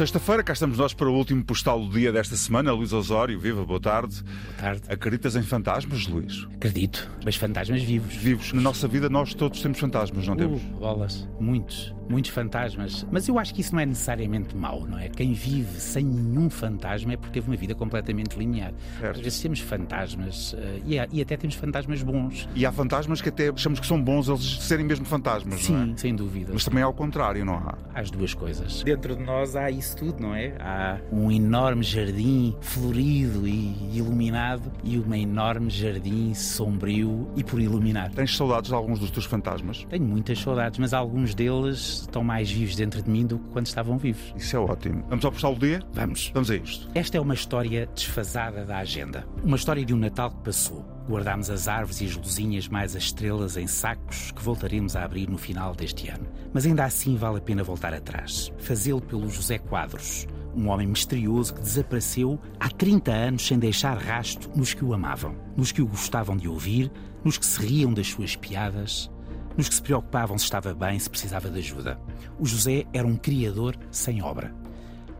Sexta-feira, cá estamos nós para o último postal do dia desta semana. Luís Osório, viva, boa tarde. Boa tarde. Acreditas em fantasmas, Luís? Acredito, mas fantasmas vivos. Vivos. Na nossa vida nós todos temos fantasmas, não temos? Uh, bolas, muitos muitos fantasmas. Mas eu acho que isso não é necessariamente mau, não é? Quem vive sem nenhum fantasma é porque teve uma vida completamente linear. Certo. Às vezes temos fantasmas uh, e, há, e, até temos fantasmas bons. E há fantasmas que até achamos que são bons eles serem mesmo fantasmas, Sim, não é? sem dúvida. Mas também ao contrário, não há? Há as duas coisas. Dentro de nós há isso tudo, não é? Há um enorme jardim florido e iluminado e um enorme jardim sombrio e por iluminar. Tens saudades de alguns dos teus fantasmas? Tenho muitas saudades, mas alguns deles estão mais vivos dentro de mim do que quando estavam vivos. Isso é ótimo. Vamos ao postal do dia? Vamos. Vamos a isto. Esta é uma história desfasada da agenda. Uma história de um Natal que passou. Guardámos as árvores e as luzinhas mais as estrelas em sacos que voltaremos a abrir no final deste ano. Mas ainda assim vale a pena voltar atrás. Fazê-lo pelo José Quadros, um homem misterioso que desapareceu há 30 anos sem deixar rasto nos que o amavam, nos que o gostavam de ouvir, nos que se riam das suas piadas, nos que se preocupavam se estava bem, se precisava de ajuda. O José era um criador sem obra.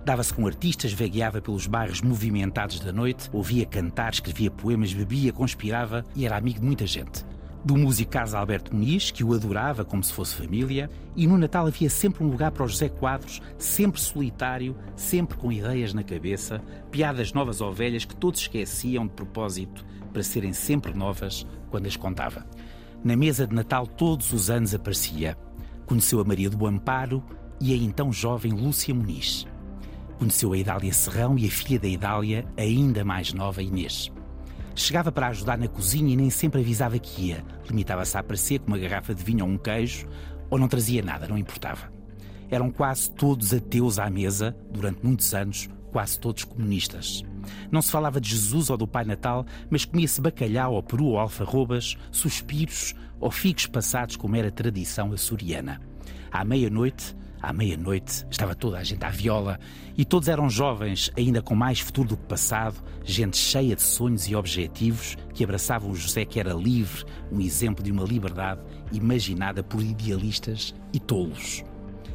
Dava-se com artistas, vagueava pelos bairros movimentados da noite, ouvia cantar, escrevia poemas, bebia, conspirava e era amigo de muita gente. Do músico Carlos Alberto Muniz, que o adorava como se fosse família, e no Natal havia sempre um lugar para o José Quadros, sempre solitário, sempre com ideias na cabeça, piadas novas ou velhas que todos esqueciam de propósito para serem sempre novas quando as contava. Na mesa de Natal todos os anos aparecia. Conheceu a Maria do Amparo e a então jovem Lúcia Muniz. Conheceu a Idália Serrão e a filha da Idália, ainda mais nova, Inês. Chegava para ajudar na cozinha e nem sempre avisava que ia. Limitava-se a aparecer com uma garrafa de vinho ou um queijo, ou não trazia nada, não importava. Eram quase todos ateus à mesa, durante muitos anos, quase todos comunistas. Não se falava de Jesus ou do Pai Natal, mas comia-se bacalhau ou peru ou alfarrobas, suspiros ou figos passados como era tradição açoriana. À meia-noite, à meia-noite, estava toda a gente à viola e todos eram jovens, ainda com mais futuro do que passado, gente cheia de sonhos e objetivos que abraçavam o José que era livre, um exemplo de uma liberdade imaginada por idealistas e tolos.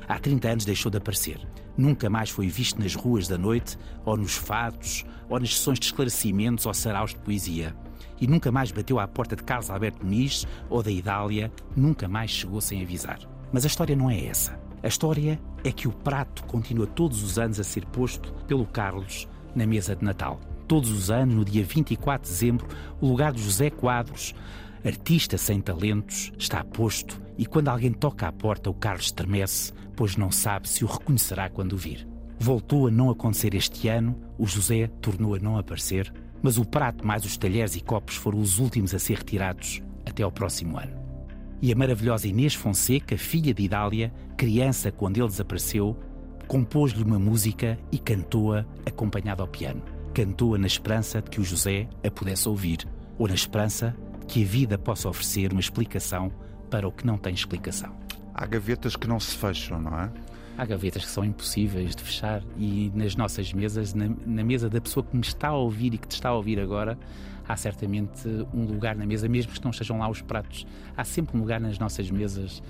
Há 30 anos deixou de aparecer. Nunca mais foi visto nas ruas da noite, ou nos fatos, ou nas sessões de esclarecimentos ou saraus de poesia. E nunca mais bateu à porta de Carlos Alberto Muniz ou da Idália, nunca mais chegou sem avisar. Mas a história não é essa. A história é que o prato continua todos os anos a ser posto pelo Carlos na mesa de Natal. Todos os anos, no dia 24 de dezembro, o lugar de José Quadros, artista sem talentos, está posto e quando alguém toca à porta, o Carlos estremece, pois não sabe se o reconhecerá quando o vir. Voltou a não acontecer este ano, o José tornou a não aparecer, mas o prato mais os talheres e copos foram os últimos a ser retirados até ao próximo ano. E a maravilhosa Inês Fonseca, filha de Idália, criança quando ele desapareceu, compôs-lhe uma música e cantou-a acompanhada ao piano. Cantou-a na esperança de que o José a pudesse ouvir, ou na esperança de que a vida possa oferecer uma explicação para o que não tem explicação. Há gavetas que não se fecham, não é? Há gavetas que são impossíveis de fechar e nas nossas mesas, na, na, mesa da pessoa que me está a ouvir e que te está a ouvir agora, há certamente um lugar na mesa, mesmo que não estejam lá os pratos. Há sempre um lugar nas nossas mesas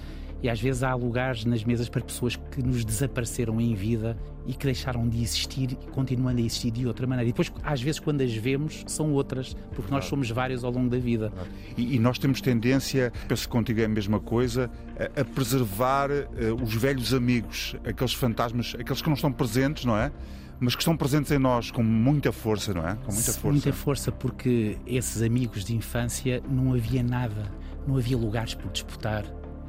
e às vezes há lugares nas mesas para pessoas que nos desapareceram em vida e que deixaram de existir e continuando a existir de outra maneira. E depois, às vezes, quando as vemos, são outras, porque nós somos vários ao longo da vida. E, e, nós temos tendência, penso que contigo é a mesma coisa, a, a preservar uh, os velhos amigos, aqueles fantasmas, aqueles que não estão presentes, não é? Mas que estão presentes em nós com muita força, não é? Com muita força. Muita força, porque esses amigos de infância não havia nada, não havia lugares por disputar,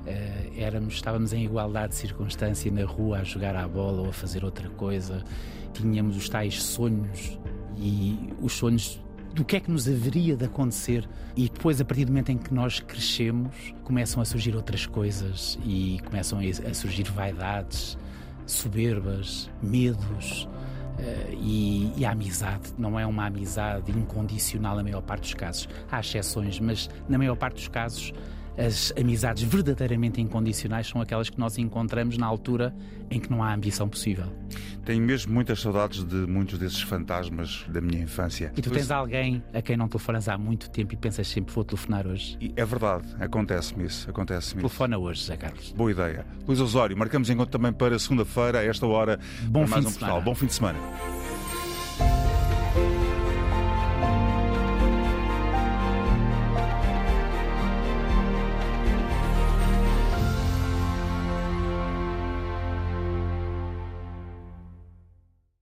Uh, éramos, estávamos em igualdade de circunstância na rua a jogar à bola ou a fazer outra coisa. Tínhamos os tais sonhos e os sonhos do que é que nos haveria de acontecer. E depois, a partir do momento em que nós crescemos, começam a surgir outras coisas e começam a surgir vaidades, soberbas, medos. Uh, e, e, a amizade não é uma amizade incondicional na maior parte dos casos. Há exceções, mas na maior parte dos casos as amizades verdadeiramente incondicionais são aquelas que nós encontramos na altura em que não há ambição possível. Tenho mesmo muitas saudades de muitos desses fantasmas da minha infância. E tu tens alguém a quem não telefonas há muito tempo e pensas sempre vou telefonar hoje? E é verdade, acontece-me isso. Acontece Telefona hoje, Zé Carlos. Boa ideia. Luís Osório, marcamos encontro também para segunda-feira, a esta hora. Bom fim de um semana. Bom fim de semana.